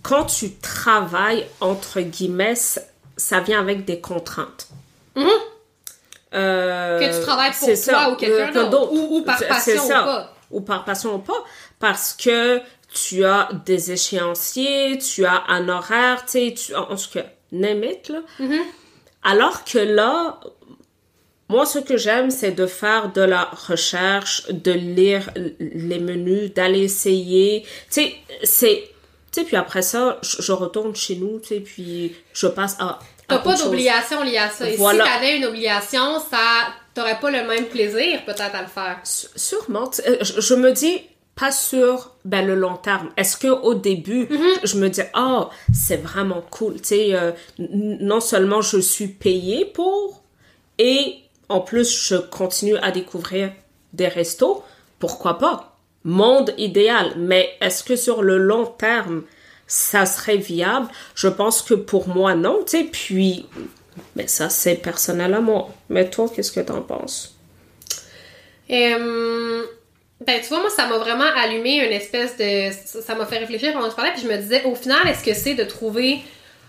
quand tu travailles entre guillemets, ça- vient avec des contraintes. Euh, Que tu travailles pour toi ça, ou quelqu'un euh, d'autre, ou- ou par passion ou pas. Ou par passion ou pas, parce que tu as des échéanciers, tu as un horaire, tu sais, en, en tout cas, name it, là. Mm-hmm. Alors que là, moi, ce que j'aime, c'est de faire de la recherche, de lire les menus, d'aller essayer. Tu sais, c'est Tu sais, puis après ça, je, retourne chez nous, tu sais, puis je passe à. T'as pas d'obligation liée à ça. Et Voilà. si t'avais une obligation, ça t'aurais pas le même plaisir peut-être à le faire. S- Sûrement. euh, Je, je me dis pas sur ben, le long terme. Est-ce que au début, je, je me dis oh c'est vraiment cool. Tu sais, euh, non seulement je suis payée pour, et en plus je continue à découvrir des restos. Pourquoi pas? Monde idéal. Mais est-ce que sur le long terme ça serait viable? Je pense que pour moi non. Tu puis mais ça c'est personnel à moi. Mais toi, qu'est-ce que t'en penses? Euh, ben, tu vois, moi, ça m'a vraiment allumé une espèce de. Ça ça m'a fait réfléchir pendant que je parlais, puis je me disais, au final, est-ce que c'est de trouver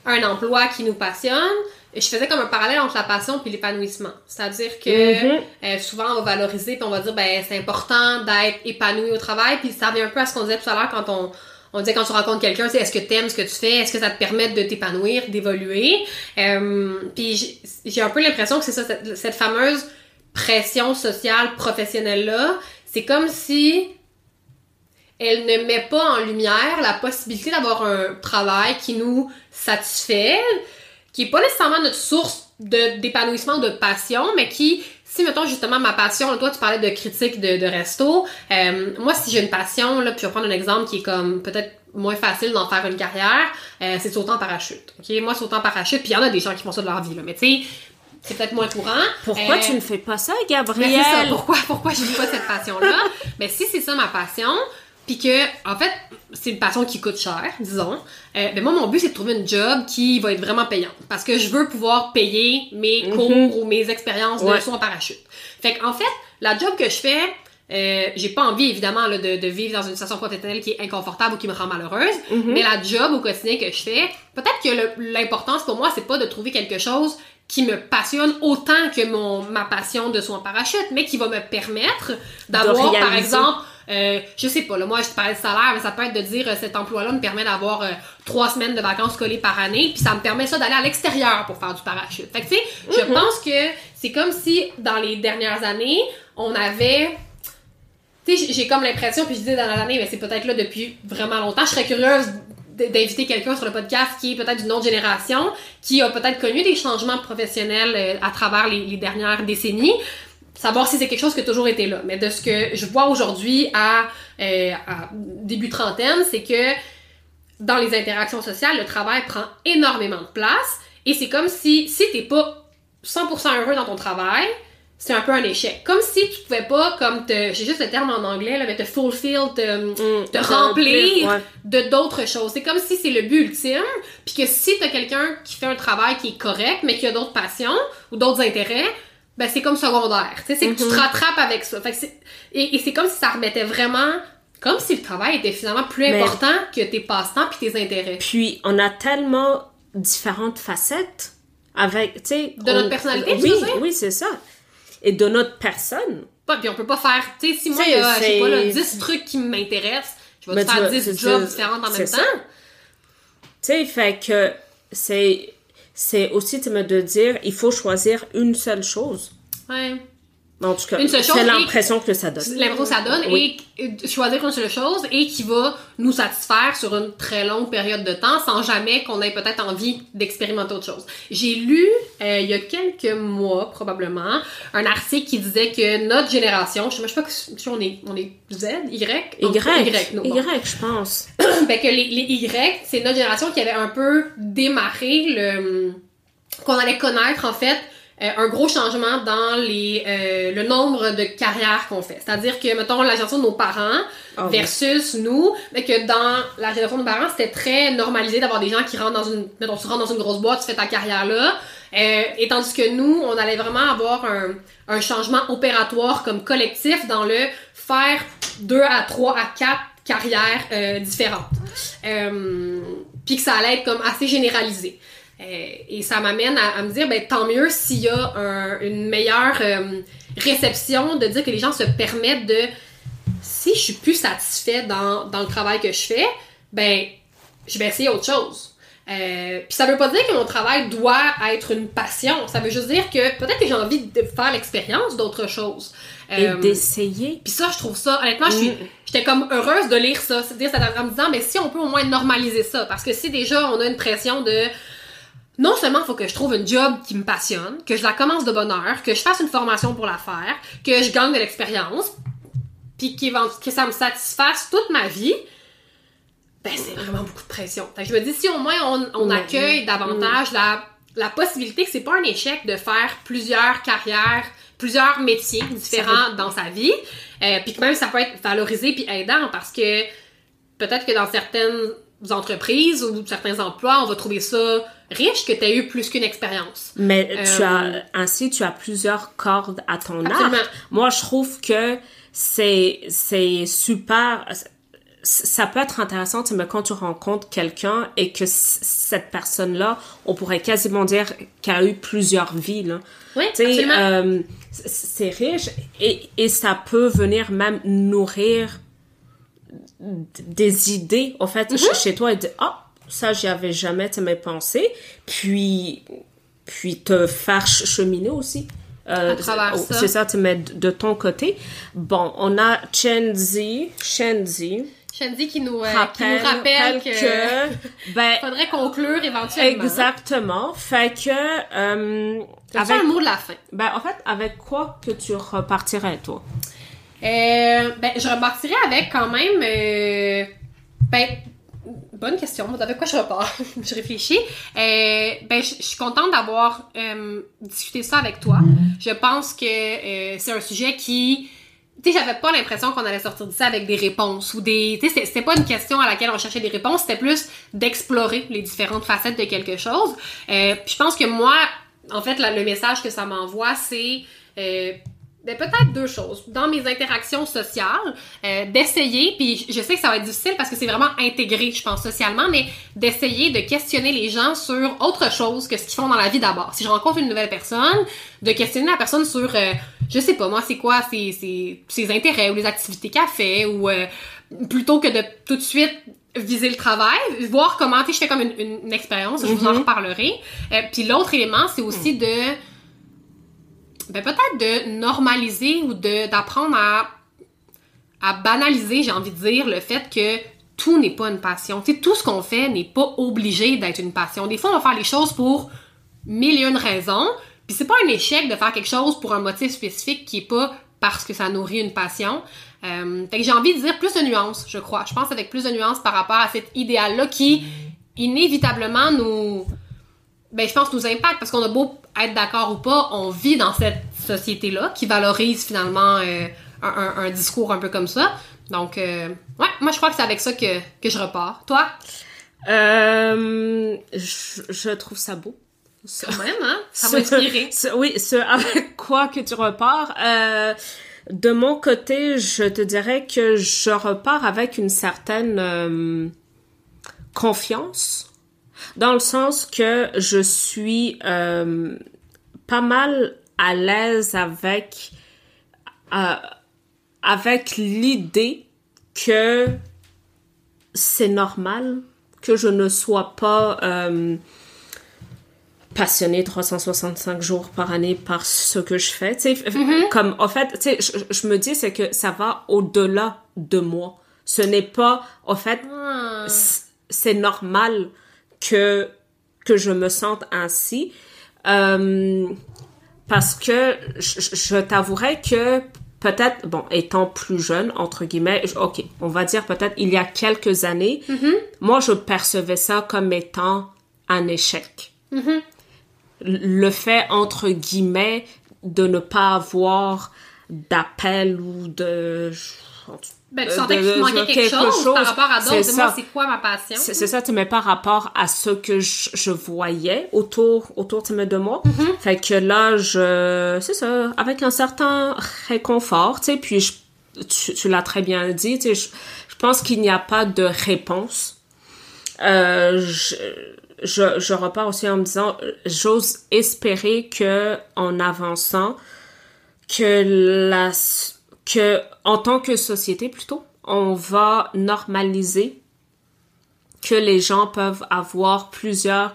un emploi qui nous passionne? Je faisais comme un parallèle entre la passion puis l'épanouissement. C'est-à-dire que Mhm. euh, souvent, on va valoriser puis on va dire, ben, c'est important d'être épanoui au travail, puis ça revient un peu à ce qu'on disait tout à l'heure quand on. On disait quand tu rencontres quelqu'un, c'est est-ce que t'aimes ce que tu fais, est-ce que ça te permet de t'épanouir, d'évoluer? Euh, puis j'ai- j'ai un peu l'impression que c'est ça, cette, cette fameuse pression sociale professionnelle là, c'est comme si elle ne met pas en lumière la possibilité d'avoir un travail qui nous satisfait, qui est pas nécessairement notre source de d'épanouissement, de passion, mais qui, si mettons justement ma passion, toi tu parlais de critique de, de resto, euh, moi si j'ai une passion, là, puis je vais prendre un exemple qui est comme peut-être moins facile d'en faire une carrière, euh, c'est sauter en parachute. Ok, moi sauter en parachute, puis il y en a des gens qui font ça de leur vie là, mais tu sais, c'est peut-être moins courant. Pourquoi Euh, tu ne fais pas ça, mais Gabriel c'est ça, pourquoi, pourquoi je vis pas cette passion-là? Mais si c'est ça ma passion, puis que, en fait, c'est une passion qui coûte cher, disons, euh, ben moi, mon but, c'est de trouver une job qui va être vraiment payante. Parce que je veux pouvoir payer mes cours ou mes expériences de saut en parachute. Fait qu'en fait, la job que je fais, euh, j'ai pas envie, évidemment, là, de, de vivre dans une situation professionnelle qui est inconfortable ou qui me rend malheureuse. Mais la job au quotidien que je fais, peut-être que l'importance pour moi, c'est pas de trouver quelque chose qui me passionne autant que mon ma passion de saut en parachute, mais qui va me permettre d'avoir, par exemple, euh, je sais pas, là, moi je te parlais de salaire, mais ça peut être de dire euh, cet emploi-là me permet d'avoir euh, trois semaines de vacances collées par année, puis ça me permet ça d'aller à l'extérieur pour faire du parachute. Fait que tu sais, je pense que c'est comme si dans les dernières années, on avait tu sais, j'ai- comme l'impression, puis je disais dans l'année, mais c'est peut-être là depuis vraiment longtemps. Je serais curieuse d'inviter quelqu'un sur le podcast qui est peut-être d'une autre génération, qui a peut-être connu des changements professionnels à travers les, les dernières décennies. Savoir si c'est quelque chose qui a toujours été là. Mais de ce que je vois aujourd'hui à, euh, à début trentaine, c'est que dans les interactions sociales, le travail prend énormément de place. Et c'est comme si, si t'es pas 100% heureux dans ton travail, c'est un peu un échec. Comme si tu pouvais pas, comme te, j'ai juste le terme en anglais, là, mais te fulfill, te, te de remplir ouais. de d'autres choses. C'est comme si c'est le but ultime, puis que si t'as quelqu'un qui fait un travail qui est correct, mais qui a d'autres passions ou d'autres intérêts, ben c'est comme secondaire. Tu sais, c'est que tu te rattrapes avec ça. Fait que et, et c'est comme si ça remettait vraiment, comme si le travail était finalement plus Mais- important que tes passe-temps puis tes intérêts. Puis on a tellement différentes facettes avec, tu sais... De notre on- personnalité, tu Oui, dire? oui, c'est ça. Et de notre personne. Pas, puis on peut pas faire, tu sais, si moi Tu il y sais, a, je sais pas, là, c'est- 10 trucs qui m'intéressent, je vais te tu faire vois, 10 c'est jobs différents en même temps. Tu sais, fait que c'est... C'est aussi de dire, il faut choisir une seule chose. Ouais. En tout cas, Une seule chose c'est l'impression que ça donne. l'impression que ça donne Oui. et choisir une seule chose et qui va nous satisfaire sur une très longue période de temps sans jamais qu'on ait peut-être envie d'expérimenter autre chose. J'ai lu euh, il y a quelques mois probablement un article qui disait que notre génération, je sais, pas si on est on est Z, Y, Y, Y, non, bon. Y, je pense. ben que les, les Y, c'est notre génération qui avait un peu démarré le qu'on allait connaître en fait euh, un gros changement dans les euh, le nombre de carrières qu'on fait. C'est-à-dire que mettons la génération de nos parents Ah oui. versus nous, mais que dans la génération de nos parents, c'était très normalisé d'avoir des gens qui rentrent dans une mettons tu rentres dans une grosse boîte, tu fais ta carrière là. Euh, et tandis que nous, on allait vraiment avoir un, un changement opératoire comme collectif dans le faire deux à trois à quatre carrières euh, différentes. Euh, puis que ça allait être comme assez généralisé. Euh, et ça m'amène à, à me dire, ben tant mieux s'il y a un- une meilleure euh, réception de dire que les gens se permettent de, si je suis plus satisfait dans, dans le travail que je fais, ben je vais essayer autre chose. Euh, puis ça veut pas dire que mon travail doit être une passion. Ça veut juste dire que peut-être que j'ai envie de faire l'expérience d'autre chose. Et Euh, d'essayer. puis ça, je trouve ça, honnêtement, Mm. j'étais comme heureuse de lire ça, c'est-à-dire en me disant mais si on peut au moins normaliser ça parce que si déjà on a une pression de non seulement il faut que je trouve un job qui me passionne, que je la commence de bonne heure, que je fasse une formation pour la faire, que je gagne de l'expérience, puis que ça me satisfasse toute ma vie, ben c'est vraiment beaucoup de pression. Fait que je me dis si au moins on, on accueille davantage la, la possibilité que c'est pas un échec de faire plusieurs carrières, plusieurs métiers différents dans sa vie, euh, puis que même ça peut être valorisé puis aidant parce que peut-être que dans certaines entreprises ou certains emplois, on va trouver ça riche que tu aies eu plus qu'une expérience. Mais tu as euh, ainsi tu as plusieurs cordes à ton arc. Moi, je trouve que c'est c'est super ça peut être intéressant, mais quand tu rencontres quelqu'un et que cette personne-là, on pourrait quasiment dire qu'elle a eu plusieurs vies, là. Oui, absolument. Euh, c'est riche et, et ça peut venir même nourrir des idées, en fait, mm-hmm. chez toi et dire, ah, ça, j'y avais jamais mes pensé. Puis, puis te faire cheminer aussi. Euh, oh, c'est ça, te mettre de ton côté. Bon, on a Chenzi, Chenzi. Chenzi qui nous, euh, qui nous rappelle que, ben, faudrait conclure éventuellement. Exactement. Fait que, euh, avec un mot de la fin? Ben, en fait, avec quoi que tu repartirais, toi? Euh, ben, je repartirais avec quand même, euh, ben, bonne question. Avec quoi je repars? je réfléchis. Euh, ben, je, suis contente d'avoir euh, discuté ça avec toi. Je pense que euh, c'est un sujet qui... Tu sais, j'avais pas l'impression qu'on allait sortir de ça avec des réponses ou des... Tu sais, c'était pas une question à laquelle on cherchait des réponses, c'était plus d'explorer les différentes facettes de quelque chose. Euh, je pense que moi, en fait, le message que ça m'envoie, c'est peut-être deux choses. Dans mes interactions sociales, euh, d'essayer, puis je sais que ça va être difficile parce que c'est vraiment intégré, je pense, socialement, mais d'essayer de questionner les gens sur autre chose que ce qu'ils font dans la vie d'abord. Si je rencontre une nouvelle personne, de questionner la personne sur, euh, je sais pas, moi, c'est quoi ses, ses, ses, intérêts ou les activités qu'elle fait, ou euh, plutôt que de tout de suite viser le travail, voir comment, tu je fais comme une, une, expérience, je vous en mm-hmm. reparlerai. Euh, puis l'autre élément, c'est aussi de ben peut-être de normaliser ou d'apprendre à à banaliser, j'ai envie de dire, le fait que tout n'est pas une passion. Tout ce qu'on fait n'est pas obligé d'être une passion. Des fois, on va faire les choses pour mille et une raisons, puis c'est pas un échec de faire quelque chose pour un motif spécifique qui est pas parce que ça nourrit une passion. Euh, fait que j'ai envie de dire plus de nuances, je crois. Je pense avec plus de nuances par rapport à cet idéal-là qui, inévitablement, nous... Ben, je pense nous impacte parce qu'on a beau être d'accord ou pas, on vit dans cette société-là qui valorise finalement euh, un, discours un peu comme ça. Donc, euh, ouais, moi je crois que c'est avec ça que, que je repars. Toi? Euh, je, trouve ça beau. Quand même, hein? Ça m'a inspiré. oui, ce avec quoi que tu repars. de mon côté, je te dirais que je repars avec une certaine confiance dans le sens que je suis euh, pas mal à l'aise avec euh, avec l'idée que c'est normal que je ne sois pas euh, passionnée 365 jours par année par ce que je fais. Mm-hmm. Comme, en fait, je, je me dis, c'est que ça va au-delà de moi. Ce n'est pas, en fait, ah. c'est normal que que je me sente ainsi euh, parce que je, je t'avouerais que peut-être bon étant plus jeune entre guillemets ok on va dire peut-être il y a quelques années mm-hmm. moi je percevais ça comme étant un échec mm-hmm. le fait entre guillemets de ne pas avoir d'appel ou de ben, tu sentais que tu manquais quelque, chose, par rapport à d'autres. Moi, c'est quoi ma passion? C'est ça, tu mets par rapport à ce que je, voyais autour, autour de moi. Mm-hmm. Fait que là, je, c'est ça, avec un certain réconfort, tu sais, puis je, tu, l'as très bien dit, tu sais, je, je pense qu'il n'y a pas de réponse. Euh, je, je, je repars aussi en me disant, j'ose espérer que, en avançant, que la, que en tant que société plutôt, on va normaliser que les gens peuvent avoir plusieurs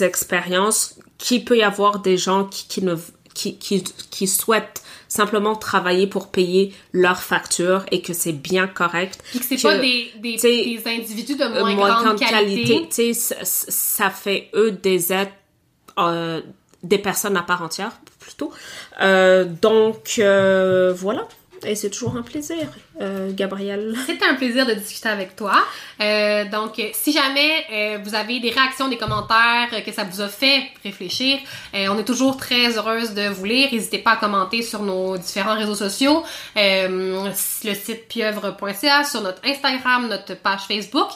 expériences, qu'il peut y avoir des gens qui, qui ne qui, qui, qui souhaitent simplement travailler pour payer leurs factures et que c'est bien correct. Puis que c'est pas des, des, des, individus de moins, grande, qualité. qualité. ça fait eux des êtres, euh, des personnes à part entière plutôt. Euh, donc euh, voilà. Et c'est toujours un plaisir, euh, Gabrielle. C'est un plaisir de discuter avec toi. Euh, donc, si jamais euh, vous avez des réactions, des commentaires, que ça vous a fait réfléchir, on est toujours très heureuse de vous lire. N'hésitez pas à commenter sur nos différents réseaux sociaux, le site pieuvre.ca, sur notre Instagram, notre page Facebook.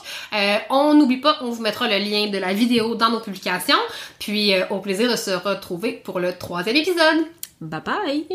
on n'oublie pas, on vous mettra le lien de la vidéo dans nos publications. Puis, au plaisir de se retrouver pour le troisième épisode. Bye bye!